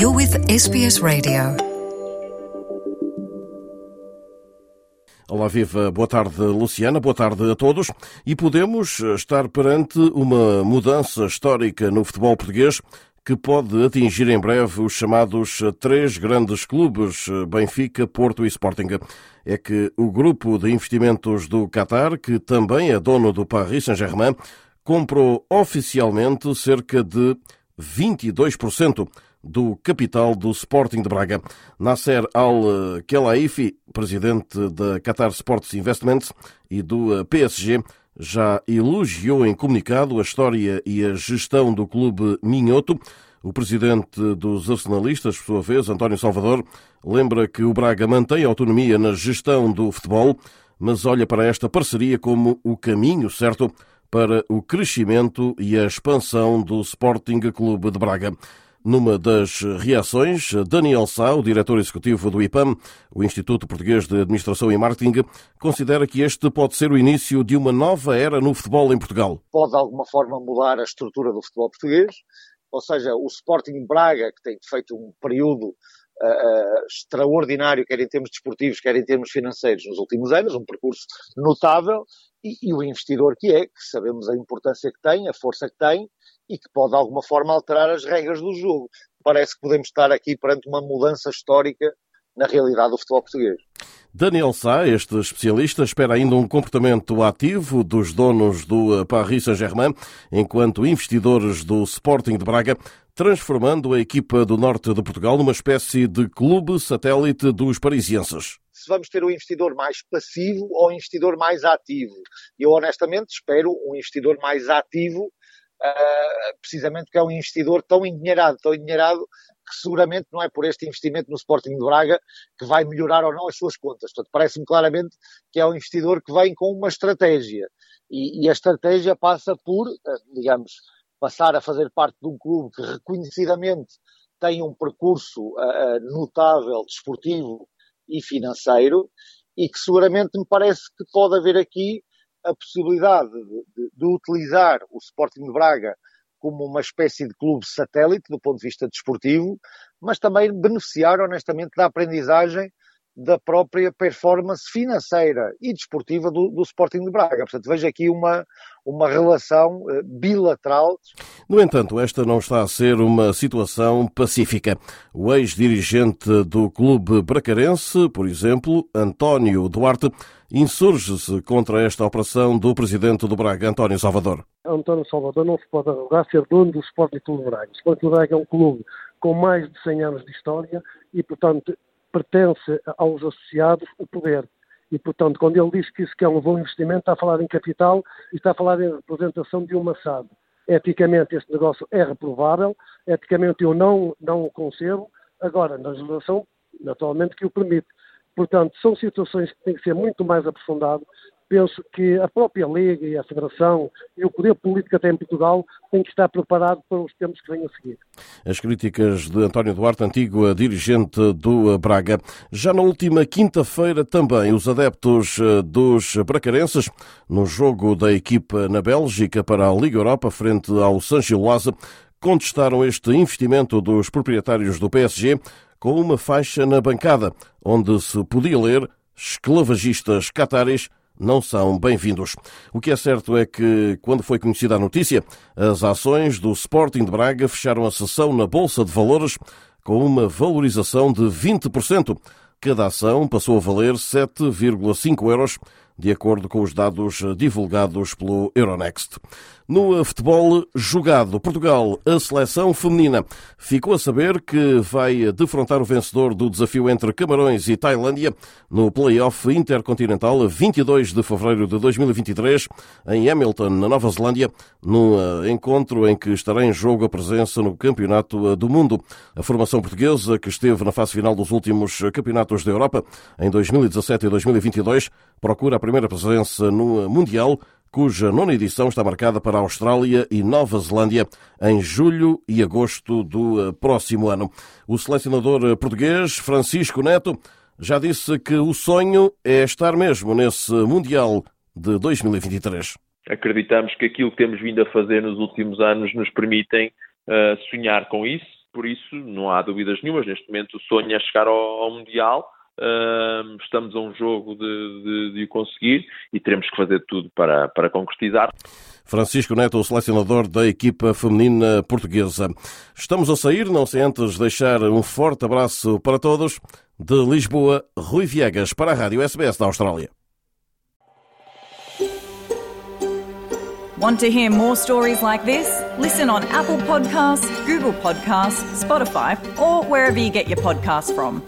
You're with SBS Radio. Olá, viva. Boa tarde, Luciana. Boa tarde a todos. E podemos estar perante uma mudança histórica no futebol português que pode atingir em breve os chamados três grandes clubes, Benfica, Porto e Sporting. É que o grupo de investimentos do Qatar, que também é dono do Paris Saint-Germain, comprou oficialmente cerca de 22% do capital do Sporting de Braga. Nasser Al-Khelaifi, presidente da Qatar Sports Investments e do PSG, já elogiou em comunicado a história e a gestão do clube Minhoto. O presidente dos arsenalistas, por sua vez, António Salvador, lembra que o Braga mantém autonomia na gestão do futebol, mas olha para esta parceria como o caminho certo para o crescimento e a expansão do Sporting Clube de Braga. Numa das reações, Daniel Sá, o diretor executivo do IPAM, o Instituto Português de Administração e Marketing, considera que este pode ser o início de uma nova era no futebol em Portugal. Pode de alguma forma mudar a estrutura do futebol português, ou seja, o Sporting Braga, que tem feito um período uh, extraordinário, quer em termos desportivos, quer em termos financeiros nos últimos anos, um percurso notável, e, e o investidor que é, que sabemos a importância que tem, a força que tem, e que pode de alguma forma alterar as regras do jogo. Parece que podemos estar aqui perante uma mudança histórica na realidade do futebol português. Daniel Sá, este especialista, espera ainda um comportamento ativo dos donos do Paris Saint-Germain enquanto investidores do Sporting de Braga, transformando a equipa do norte de Portugal numa espécie de clube satélite dos parisienses se vamos ter um investidor mais passivo ou um investidor mais ativo. Eu honestamente espero um investidor mais ativo uh, precisamente porque é um investidor tão endinheirado, tão endinheirado, que seguramente não é por este investimento no Sporting de Braga que vai melhorar ou não as suas contas. Portanto, parece-me claramente que é um investidor que vem com uma estratégia. E, e a estratégia passa por, uh, digamos, passar a fazer parte de um clube que reconhecidamente tem um percurso uh, notável, desportivo e financeiro, e que seguramente me parece que pode haver aqui a possibilidade de, de, utilizar o Sporting de Braga como uma espécie de clube satélite do ponto de vista desportivo, mas também beneficiar honestamente da aprendizagem da própria performance financeira e desportiva do, do Sporting de Braga. Portanto, vejo aqui uma, uma relação uh, bilateral. No entanto, esta não está a ser uma situação pacífica. O ex-dirigente do clube bracarense, por exemplo, António Duarte, insurge-se contra esta operação do presidente do Braga, António Salvador. António Salvador não se pode arrogar ser dono do Sporting Clube de Braga. O Sporting Clube de Braga é um clube com mais de 100 anos de história e, portanto, pertence aos associados o poder. E, portanto, quando ele diz que isso que é um bom investimento, está a falar em capital e está a falar em representação de uma SAD. Eticamente, este negócio é reprovável, eticamente eu não, não o concebo, agora, na legislação, naturalmente, que o permite. Portanto, são situações que têm que ser muito mais aprofundadas penso que a própria Liga e a Federação e o poder político até em Portugal têm que estar preparados para os tempos que vêm a seguir. As críticas de António Duarte, antigo dirigente do Braga. Já na última quinta-feira também os adeptos eh, dos bracarenses, no jogo da equipa na Bélgica para a Liga Europa frente ao San Giloase, contestaram este investimento dos proprietários do PSG com uma faixa na bancada, onde se podia ler esclavagistas cataris não são bem-vindos. O que é certo é que, quando foi conhecida a notícia, as ações do Sporting de Braga fecharam a sessão na Bolsa de Valores com uma valorização de 20%. Cada ação passou a valer 7,5 euros de acordo com os dados divulgados pelo Euronext. No futebol jogado, Portugal, a seleção feminina, ficou a saber que vai defrontar o vencedor do desafio entre Camarões e Tailândia no Play-off Intercontinental 22 de fevereiro de 2023 em Hamilton, na Nova Zelândia, no encontro em que estará em jogo a presença no Campeonato do Mundo. A formação portuguesa, que esteve na fase final dos últimos Campeonatos da Europa em 2017 e 2022, procura a primeira presença no Mundial, cuja nona edição está marcada para a Austrália e Nova Zelândia em julho e agosto do eh, próximo ano. O selecionador eh, português, Francisco Neto, já disse que o sonho é estar mesmo nesse Mundial de 2023. Acreditamos que aquilo que temos vindo a fazer nos últimos anos nos permitem uh, sonhar com isso por isso não há dúvidas nenhumas. Neste momento o sonho é chegar ao, ao Mundial. Uh, estamos a um jogo de, de, de, o conseguir e teremos que fazer tudo para, para concretizar. Francisco Neto, o selecionador da equipa feminina portuguesa. Estamos a sair, não sem antes deixar um forte abraço para todos. De Lisboa, Rui Viegas, para a Rádio SBS da Austrália. Want to hear more stories like this? Listen on Apple Podcasts, Google Podcasts, Spotify, or wherever you get your podcasts from.